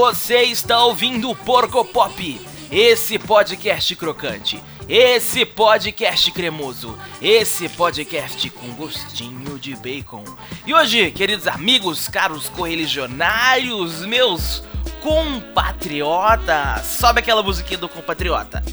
Você está ouvindo o Porco Pop, esse podcast crocante, esse podcast cremoso, esse podcast com gostinho de bacon. E hoje, queridos amigos, caros correligionários, meus compatriotas, sobe aquela musiquinha do compatriota.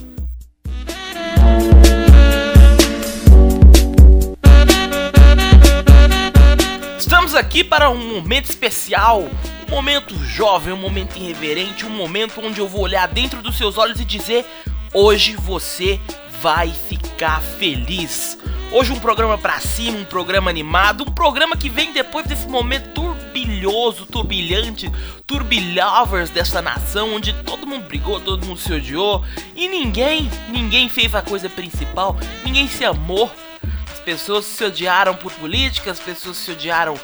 Estamos aqui para um momento especial, um momento jovem, um momento irreverente, um momento onde eu vou olhar dentro dos seus olhos e dizer: hoje você vai ficar feliz. Hoje um programa pra cima, um programa animado, um programa que vem depois desse momento turbilhoso, turbilhante, turbilhovers dessa nação, onde todo mundo brigou, todo mundo se odiou e ninguém, ninguém fez a coisa principal, ninguém se amou. As pessoas se odiaram por política, as pessoas se odiaram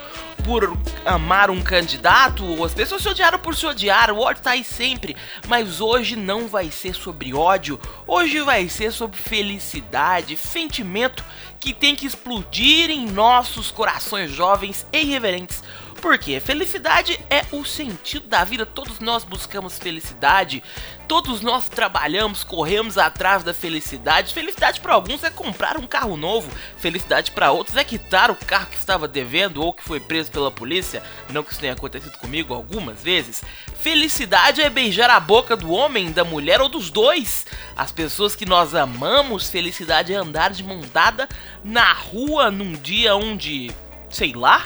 por amar um candidato, ou as pessoas se odiaram por se odiar, o ódio tá aí sempre. Mas hoje não vai ser sobre ódio, hoje vai ser sobre felicidade, sentimento que tem que explodir em nossos corações jovens e irreverentes. Porque felicidade é o sentido da vida, todos nós buscamos felicidade, todos nós trabalhamos, corremos atrás da felicidade. Felicidade para alguns é comprar um carro novo, felicidade para outros é quitar o carro que estava devendo ou que foi preso pela polícia. Não que isso tenha acontecido comigo algumas vezes. Felicidade é beijar a boca do homem, da mulher ou dos dois. As pessoas que nós amamos, felicidade é andar de mão dada na rua num dia onde, sei lá,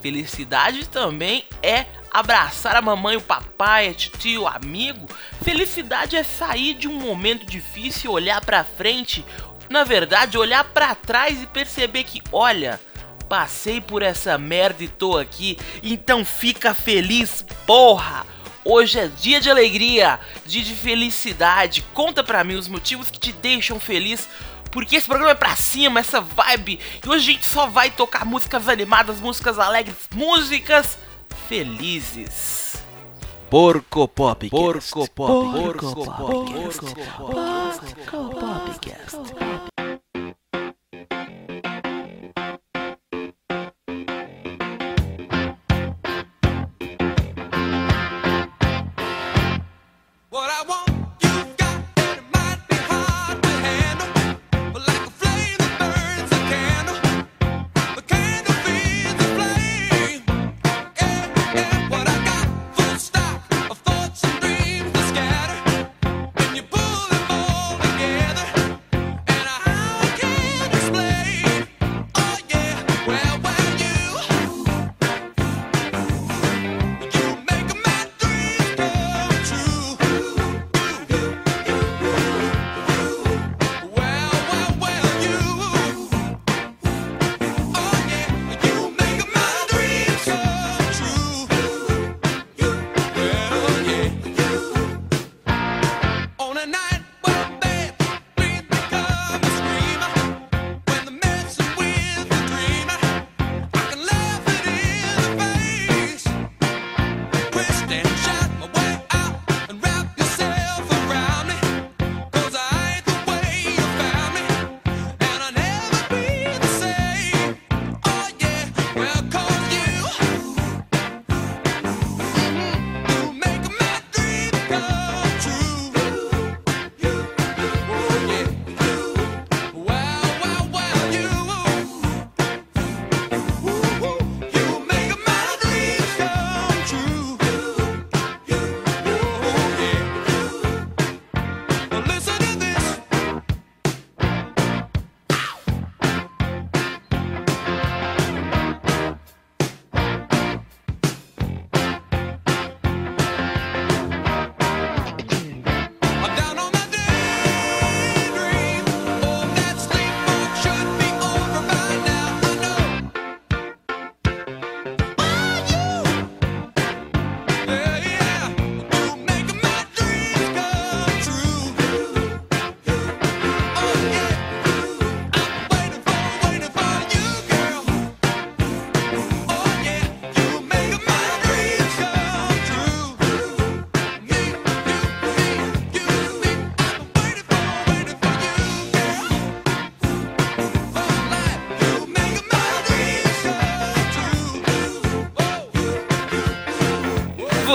Felicidade também é abraçar a mamãe, o papai, a tio, o amigo. Felicidade é sair de um momento difícil, olhar para frente, na verdade, olhar para trás e perceber que, olha, passei por essa merda e tô aqui, então fica feliz, porra. Hoje é dia de alegria, dia de felicidade. Conta pra mim os motivos que te deixam feliz porque esse programa é pra cima, essa vibe. E hoje a gente só vai tocar músicas animadas, músicas alegres, músicas felizes. Porco Pop. Porco Pop. Porco Pop. Porco Pop. Porco Popcast.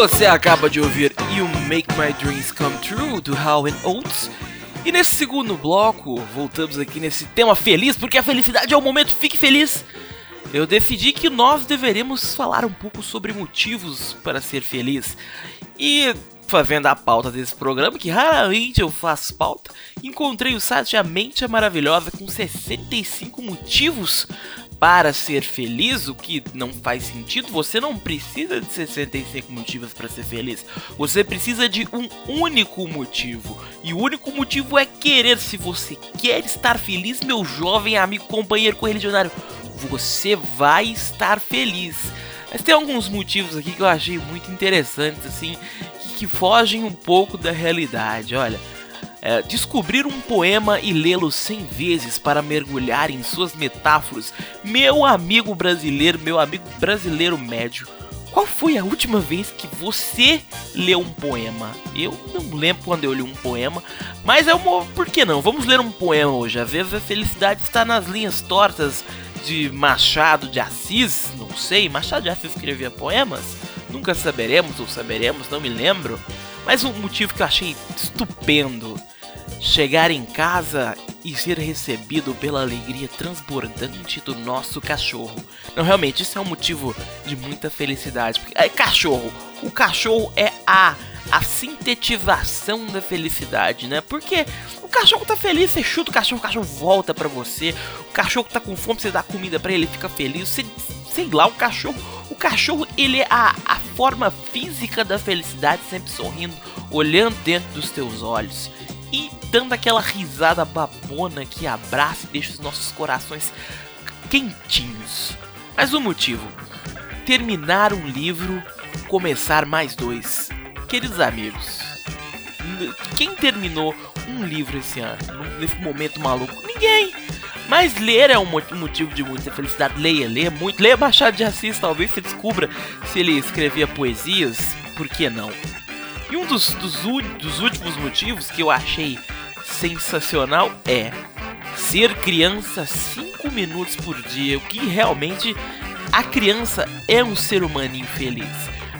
Você acaba de ouvir You Make My Dreams Come True do Howlin' Oates. E nesse segundo bloco, voltamos aqui nesse tema feliz, porque a felicidade é o momento fique feliz. Eu decidi que nós deveremos falar um pouco sobre motivos para ser feliz. E fazendo a pauta desse programa, que raramente eu faço pauta, encontrei o site A Mente é Maravilhosa com 65 motivos para ser feliz, o que não faz sentido. Você não precisa de 65 motivos para ser feliz. Você precisa de um único motivo. E o único motivo é querer. Se você quer estar feliz, meu jovem amigo companheiro correligionário, você vai estar feliz. Mas tem alguns motivos aqui que eu achei muito interessantes, assim, que, que fogem um pouco da realidade. Olha, é, descobrir um poema e lê-lo cem vezes para mergulhar em suas metáforas. Meu amigo brasileiro, meu amigo brasileiro médio, qual foi a última vez que você leu um poema? Eu não lembro quando eu li um poema, mas é uma. Por que não? Vamos ler um poema hoje. Às vezes a felicidade está nas linhas tortas de Machado de Assis, não sei. Machado de Assis escrevia poemas? Nunca saberemos ou saberemos, não me lembro. Mas um motivo que eu achei estupendo chegar em casa e ser recebido pela alegria transbordante do nosso cachorro. Não, realmente, isso é um motivo de muita felicidade. Porque, é, cachorro, o cachorro é a, a sintetização da felicidade, né? Porque o cachorro tá feliz, você chuta o cachorro, o cachorro volta para você. O cachorro tá com fome, você dá comida para ele, ele fica feliz. Você, sei lá, o cachorro, o cachorro, ele é a, a forma física da felicidade, sempre sorrindo, olhando dentro dos teus olhos e dando aquela risada babona que abraça e deixa os nossos corações quentinhos. Mas o motivo: terminar um livro, começar mais dois. Queridos amigos, quem terminou um livro esse ano, nesse momento maluco? Ninguém! Mas ler é um motivo de muita felicidade. Leia, leia muito. Leia Machado de Assis, talvez você descubra se ele escrevia poesias. Por que não? E um dos, dos, dos últimos motivos que eu achei sensacional é ser criança 5 minutos por dia, o que realmente a criança é um ser humano infeliz.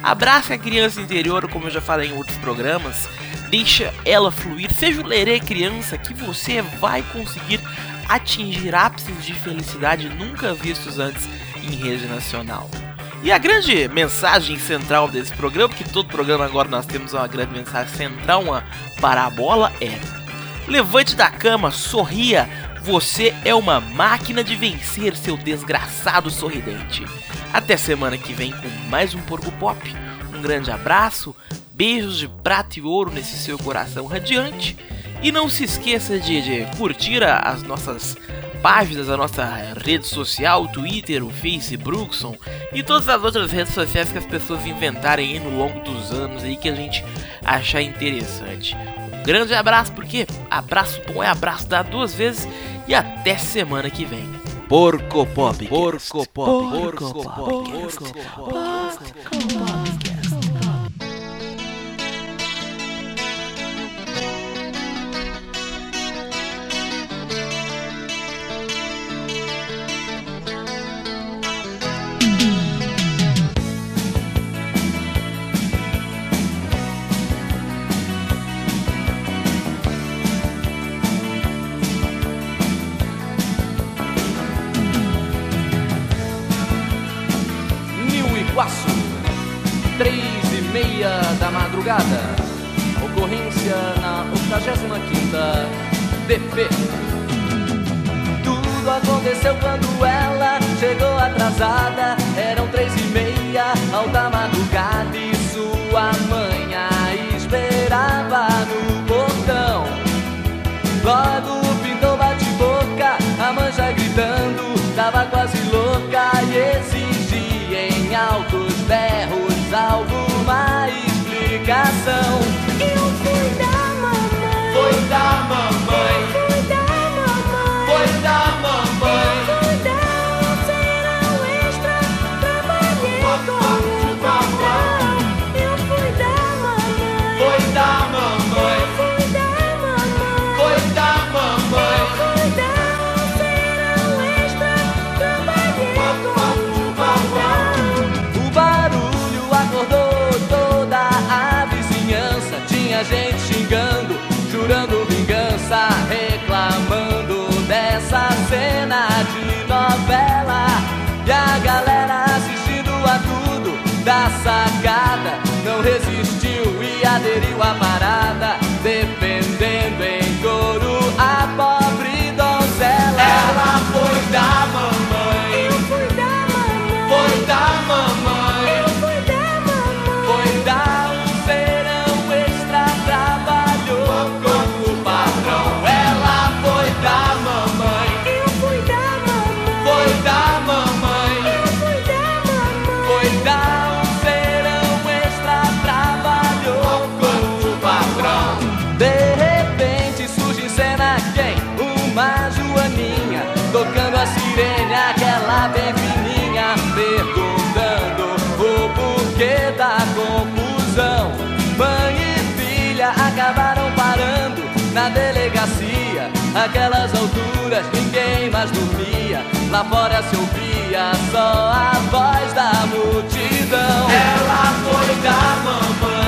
Abraça a criança interior, como eu já falei em outros programas, deixa ela fluir, seja o lerê criança que você vai conseguir atingir ápices de felicidade nunca vistos antes em rede nacional. E a grande mensagem central desse programa, porque todo programa agora nós temos uma grande mensagem central, uma parabola, é: levante da cama, sorria, você é uma máquina de vencer seu desgraçado sorridente. Até semana que vem com mais um Porco Pop. Um grande abraço, beijos de prata e ouro nesse seu coração radiante. E não se esqueça de, de curtir as nossas páginas da nossa rede social, Twitter, o Facebook e todas as outras redes sociais que as pessoas inventarem aí no longo dos anos aí que a gente achar interessante. Um grande abraço, porque abraço bom é abraço dado duas vezes e até semana que vem. Porco Pop. Porco Pop. Porco Pop. Porco Pop. Tudo aconteceu quando ela chegou cena de novela E a galera assistindo a tudo da sacada Não resistiu e aderiu à parada dependendo em Aquelas alturas ninguém mais dormia. Lá fora se ouvia só a voz da multidão. Ela foi da mamãe.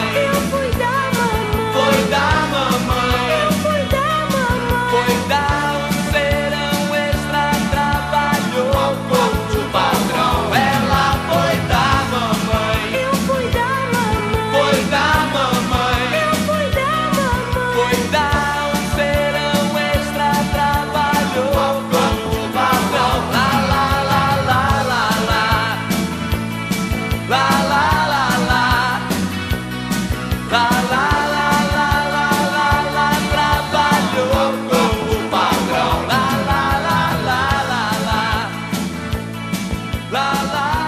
la la.